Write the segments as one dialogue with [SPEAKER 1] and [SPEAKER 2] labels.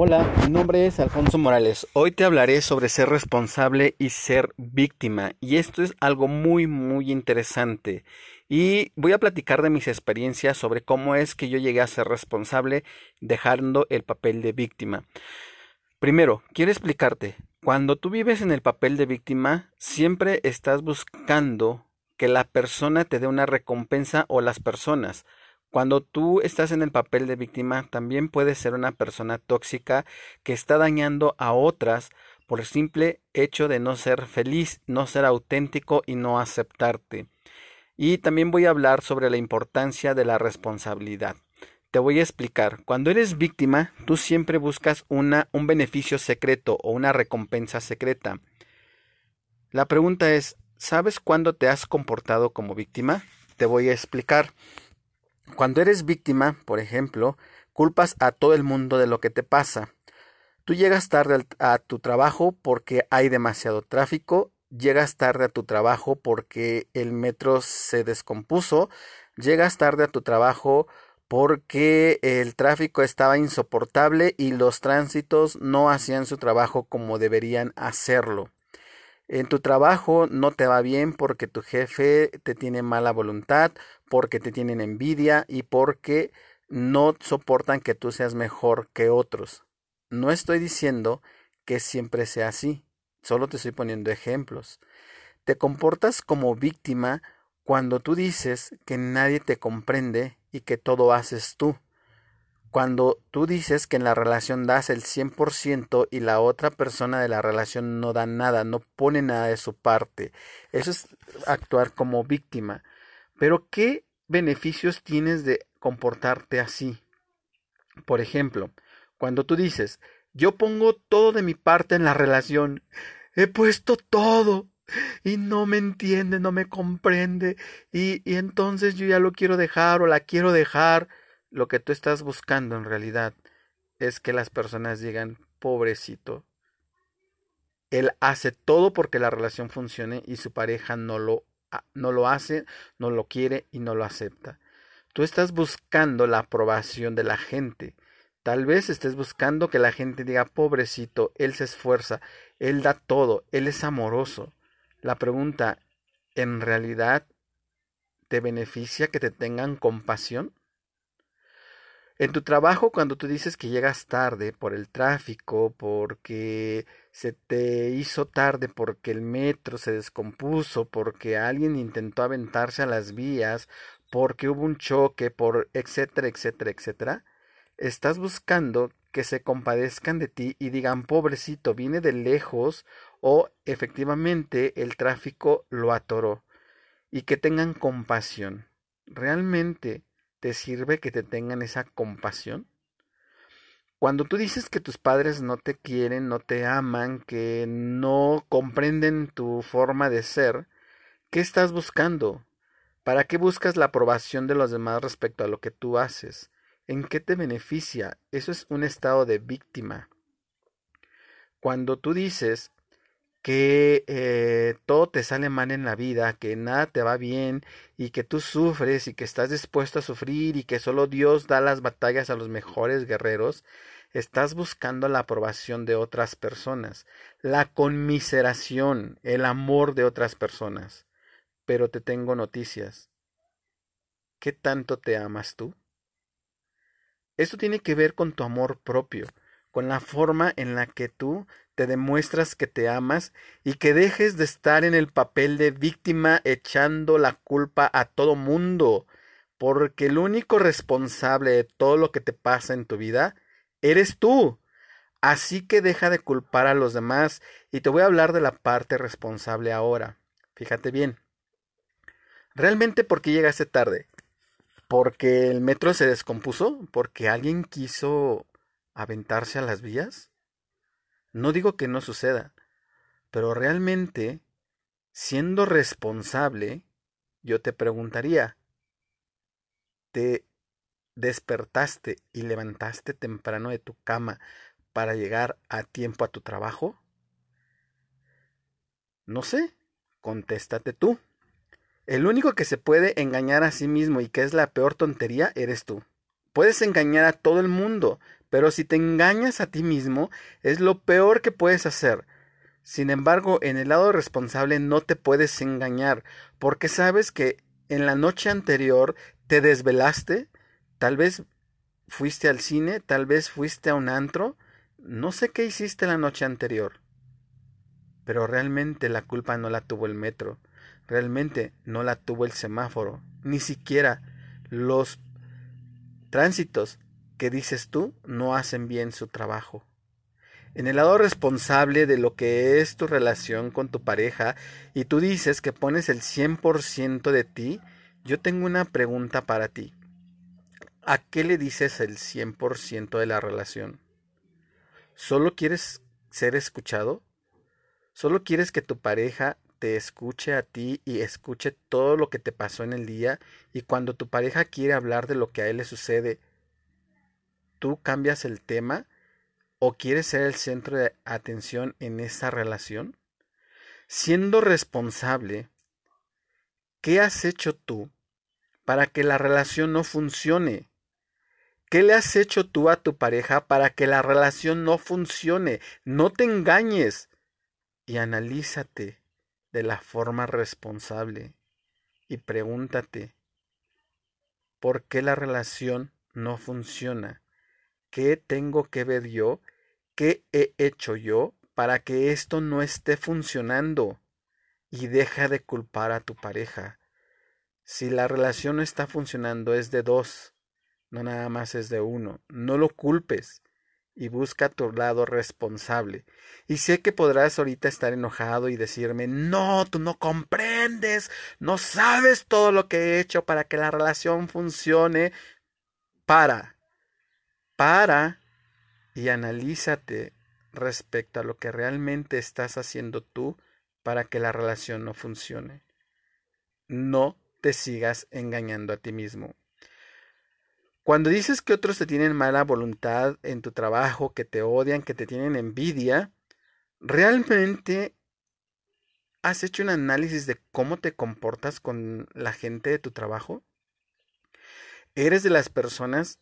[SPEAKER 1] Hola, mi nombre es Alfonso Morales. Hoy te hablaré sobre ser responsable y ser víctima. Y esto es algo muy, muy interesante. Y voy a platicar de mis experiencias sobre cómo es que yo llegué a ser responsable dejando el papel de víctima. Primero, quiero explicarte, cuando tú vives en el papel de víctima, siempre estás buscando que la persona te dé una recompensa o las personas. Cuando tú estás en el papel de víctima, también puedes ser una persona tóxica que está dañando a otras por el simple hecho de no ser feliz, no ser auténtico y no aceptarte. Y también voy a hablar sobre la importancia de la responsabilidad. Te voy a explicar. Cuando eres víctima, tú siempre buscas una, un beneficio secreto o una recompensa secreta. La pregunta es, ¿sabes cuándo te has comportado como víctima? Te voy a explicar. Cuando eres víctima, por ejemplo, culpas a todo el mundo de lo que te pasa. Tú llegas tarde a tu trabajo porque hay demasiado tráfico, llegas tarde a tu trabajo porque el metro se descompuso, llegas tarde a tu trabajo porque el tráfico estaba insoportable y los tránsitos no hacían su trabajo como deberían hacerlo. En tu trabajo no te va bien porque tu jefe te tiene mala voluntad, porque te tienen envidia y porque no soportan que tú seas mejor que otros. No estoy diciendo que siempre sea así, solo te estoy poniendo ejemplos. Te comportas como víctima cuando tú dices que nadie te comprende y que todo haces tú. Cuando tú dices que en la relación das el 100% y la otra persona de la relación no da nada, no pone nada de su parte, eso es actuar como víctima. Pero ¿qué beneficios tienes de comportarte así? Por ejemplo, cuando tú dices, yo pongo todo de mi parte en la relación, he puesto todo, y no me entiende, no me comprende, y, y entonces yo ya lo quiero dejar o la quiero dejar, lo que tú estás buscando en realidad es que las personas digan, pobrecito, él hace todo porque la relación funcione y su pareja no lo, no lo hace, no lo quiere y no lo acepta. Tú estás buscando la aprobación de la gente. Tal vez estés buscando que la gente diga, pobrecito, él se esfuerza, él da todo, él es amoroso. La pregunta, ¿en realidad te beneficia que te tengan compasión? En tu trabajo, cuando tú dices que llegas tarde por el tráfico, porque se te hizo tarde, porque el metro se descompuso, porque alguien intentó aventarse a las vías, porque hubo un choque, por etcétera, etcétera, etcétera, estás buscando que se compadezcan de ti y digan, pobrecito, viene de lejos o efectivamente el tráfico lo atoró y que tengan compasión. Realmente ¿Te sirve que te tengan esa compasión? Cuando tú dices que tus padres no te quieren, no te aman, que no comprenden tu forma de ser, ¿qué estás buscando? ¿Para qué buscas la aprobación de los demás respecto a lo que tú haces? ¿En qué te beneficia? Eso es un estado de víctima. Cuando tú dices que eh, te sale mal en la vida, que nada te va bien y que tú sufres y que estás dispuesto a sufrir y que solo Dios da las batallas a los mejores guerreros, estás buscando la aprobación de otras personas, la conmiseración, el amor de otras personas. Pero te tengo noticias. ¿Qué tanto te amas tú? Esto tiene que ver con tu amor propio con la forma en la que tú te demuestras que te amas y que dejes de estar en el papel de víctima echando la culpa a todo mundo, porque el único responsable de todo lo que te pasa en tu vida eres tú. Así que deja de culpar a los demás y te voy a hablar de la parte responsable ahora. Fíjate bien. ¿Realmente por qué llegaste tarde? ¿Porque el metro se descompuso? ¿Porque alguien quiso aventarse a las vías? No digo que no suceda, pero realmente, siendo responsable, yo te preguntaría, ¿te despertaste y levantaste temprano de tu cama para llegar a tiempo a tu trabajo? No sé, contéstate tú. El único que se puede engañar a sí mismo y que es la peor tontería eres tú. Puedes engañar a todo el mundo, pero si te engañas a ti mismo, es lo peor que puedes hacer. Sin embargo, en el lado responsable no te puedes engañar, porque sabes que en la noche anterior te desvelaste, tal vez fuiste al cine, tal vez fuiste a un antro, no sé qué hiciste la noche anterior. Pero realmente la culpa no la tuvo el metro, realmente no la tuvo el semáforo, ni siquiera los tránsitos que dices tú no hacen bien su trabajo. En el lado responsable de lo que es tu relación con tu pareja y tú dices que pones el 100% de ti, yo tengo una pregunta para ti. ¿A qué le dices el 100% de la relación? ¿Solo quieres ser escuchado? ¿Solo quieres que tu pareja te escuche a ti y escuche todo lo que te pasó en el día y cuando tu pareja quiere hablar de lo que a él le sucede, tú cambias el tema o quieres ser el centro de atención en esa relación? Siendo responsable, ¿qué has hecho tú para que la relación no funcione? ¿Qué le has hecho tú a tu pareja para que la relación no funcione? No te engañes y analízate de la forma responsable y pregúntate, ¿por qué la relación no funciona? ¿Qué tengo que ver yo? ¿Qué he hecho yo para que esto no esté funcionando? Y deja de culpar a tu pareja. Si la relación no está funcionando es de dos, no nada más es de uno. No lo culpes y busca tu lado responsable. Y sé que podrás ahorita estar enojado y decirme, no, tú no comprendes, no sabes todo lo que he hecho para que la relación funcione. Para, para y analízate respecto a lo que realmente estás haciendo tú para que la relación no funcione. No te sigas engañando a ti mismo. Cuando dices que otros te tienen mala voluntad en tu trabajo, que te odian, que te tienen envidia, ¿realmente has hecho un análisis de cómo te comportas con la gente de tu trabajo? ¿Eres de las personas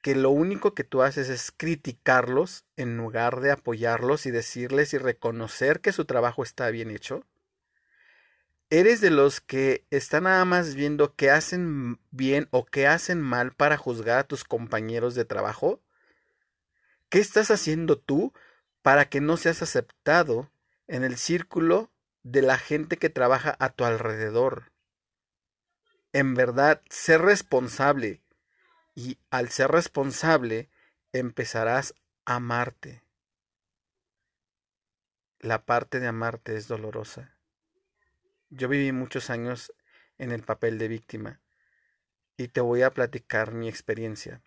[SPEAKER 1] que lo único que tú haces es criticarlos en lugar de apoyarlos y decirles y reconocer que su trabajo está bien hecho? ¿Eres de los que están nada más viendo qué hacen bien o qué hacen mal para juzgar a tus compañeros de trabajo? ¿Qué estás haciendo tú para que no seas aceptado en el círculo de la gente que trabaja a tu alrededor? En verdad, ser responsable y al ser responsable empezarás a amarte. La parte de amarte es dolorosa. Yo viví muchos años en el papel de víctima y te voy a platicar mi experiencia.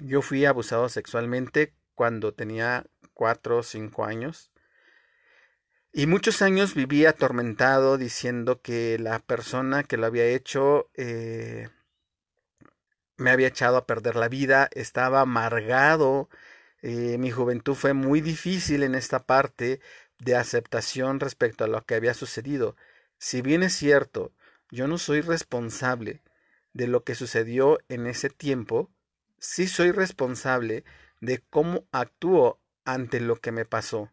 [SPEAKER 1] Yo fui abusado sexualmente cuando tenía cuatro o cinco años y muchos años viví atormentado diciendo que la persona que lo había hecho eh, me había echado a perder la vida, estaba amargado, eh, mi juventud fue muy difícil en esta parte de aceptación respecto a lo que había sucedido. Si bien es cierto, yo no soy responsable de lo que sucedió en ese tiempo, sí soy responsable de cómo actúo ante lo que me pasó.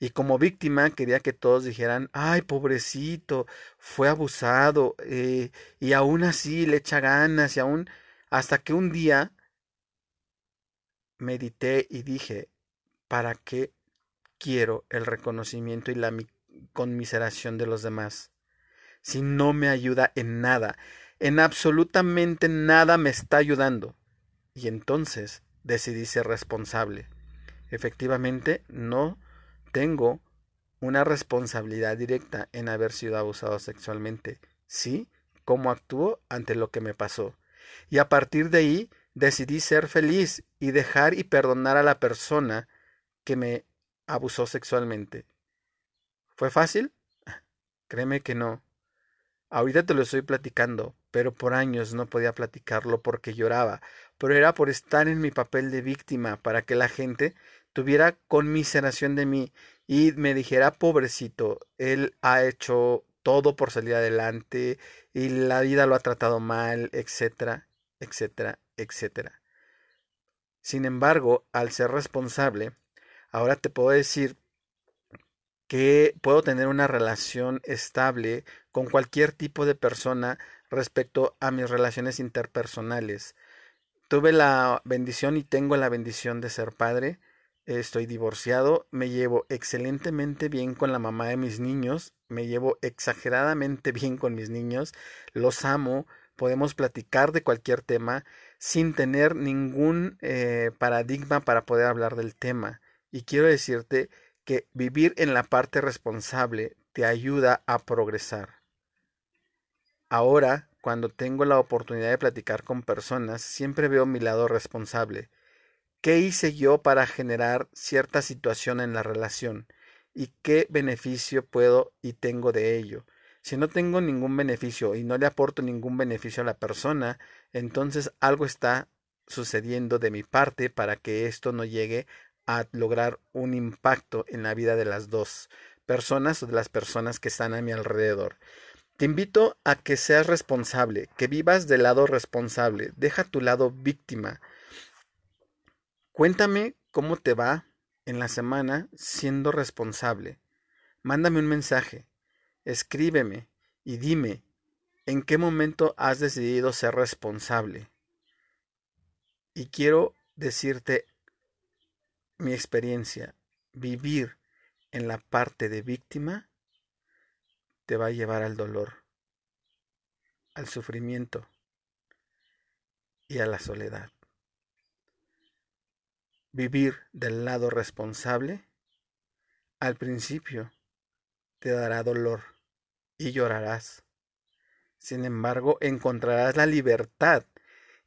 [SPEAKER 1] Y como víctima quería que todos dijeran, ay, pobrecito, fue abusado, eh, y aún así le echa ganas, y aún hasta que un día medité y dije, ¿para qué quiero el reconocimiento y la conmiseración de los demás? Si no me ayuda en nada, en absolutamente nada me está ayudando. Y entonces decidí ser responsable. Efectivamente, no tengo una responsabilidad directa en haber sido abusado sexualmente. Sí, cómo actúo ante lo que me pasó y a partir de ahí decidí ser feliz y dejar y perdonar a la persona que me abusó sexualmente. ¿Fue fácil? Créeme que no. Ahorita te lo estoy platicando, pero por años no podía platicarlo porque lloraba, pero era por estar en mi papel de víctima para que la gente tuviera conmiseración de mí y me dijera, pobrecito, él ha hecho todo por salir adelante y la vida lo ha tratado mal, etcétera, etcétera, etcétera. Sin embargo, al ser responsable, ahora te puedo decir que puedo tener una relación estable con cualquier tipo de persona respecto a mis relaciones interpersonales. Tuve la bendición y tengo la bendición de ser padre. Estoy divorciado, me llevo excelentemente bien con la mamá de mis niños, me llevo exageradamente bien con mis niños, los amo, podemos platicar de cualquier tema sin tener ningún eh, paradigma para poder hablar del tema. Y quiero decirte que vivir en la parte responsable te ayuda a progresar. Ahora, cuando tengo la oportunidad de platicar con personas, siempre veo mi lado responsable. ¿Qué hice yo para generar cierta situación en la relación? ¿Y qué beneficio puedo y tengo de ello? Si no tengo ningún beneficio y no le aporto ningún beneficio a la persona, entonces algo está sucediendo de mi parte para que esto no llegue a lograr un impacto en la vida de las dos personas o de las personas que están a mi alrededor. Te invito a que seas responsable, que vivas del lado responsable, deja tu lado víctima. Cuéntame cómo te va en la semana siendo responsable. Mándame un mensaje, escríbeme y dime en qué momento has decidido ser responsable. Y quiero decirte mi experiencia, vivir en la parte de víctima te va a llevar al dolor, al sufrimiento y a la soledad. Vivir del lado responsable al principio te dará dolor y llorarás. Sin embargo, encontrarás la libertad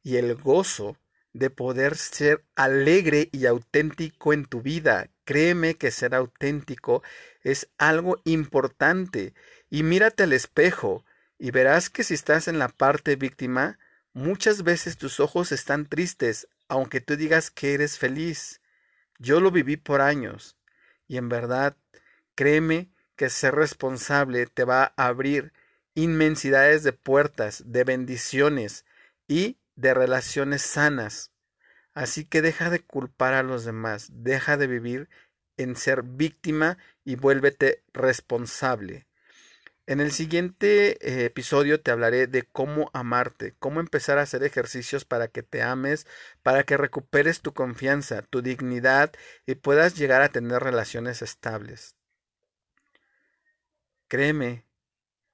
[SPEAKER 1] y el gozo de poder ser alegre y auténtico en tu vida. Créeme que ser auténtico es algo importante. Y mírate al espejo y verás que si estás en la parte víctima, muchas veces tus ojos están tristes, aunque tú digas que eres feliz. Yo lo viví por años. Y en verdad, créeme que ser responsable te va a abrir inmensidades de puertas, de bendiciones y de relaciones sanas. Así que deja de culpar a los demás, deja de vivir en ser víctima y vuélvete responsable. En el siguiente eh, episodio te hablaré de cómo amarte, cómo empezar a hacer ejercicios para que te ames, para que recuperes tu confianza, tu dignidad y puedas llegar a tener relaciones estables. Créeme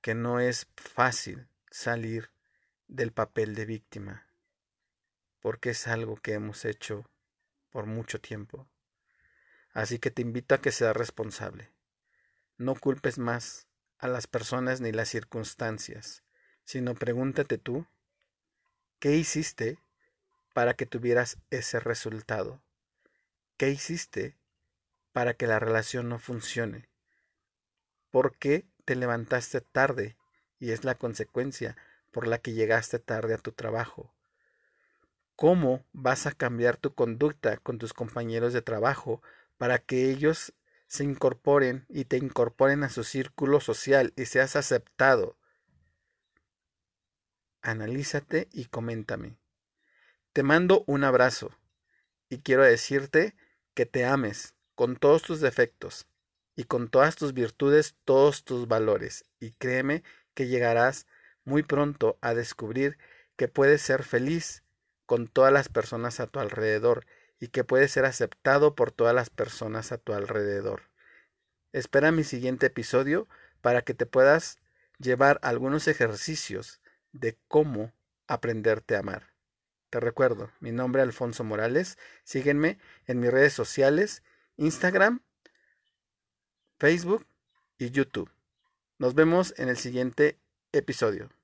[SPEAKER 1] que no es fácil salir del papel de víctima porque es algo que hemos hecho por mucho tiempo. Así que te invito a que seas responsable. No culpes más a las personas ni las circunstancias, sino pregúntate tú, ¿qué hiciste para que tuvieras ese resultado? ¿Qué hiciste para que la relación no funcione? ¿Por qué te levantaste tarde y es la consecuencia por la que llegaste tarde a tu trabajo? cómo vas a cambiar tu conducta con tus compañeros de trabajo para que ellos se incorporen y te incorporen a su círculo social y seas aceptado. Analízate y coméntame. Te mando un abrazo y quiero decirte que te ames con todos tus defectos y con todas tus virtudes, todos tus valores y créeme que llegarás muy pronto a descubrir que puedes ser feliz con todas las personas a tu alrededor y que puede ser aceptado por todas las personas a tu alrededor. Espera mi siguiente episodio para que te puedas llevar algunos ejercicios de cómo aprenderte a amar. Te recuerdo, mi nombre es Alfonso Morales. Sígueme en mis redes sociales, Instagram, Facebook y YouTube. Nos vemos en el siguiente episodio.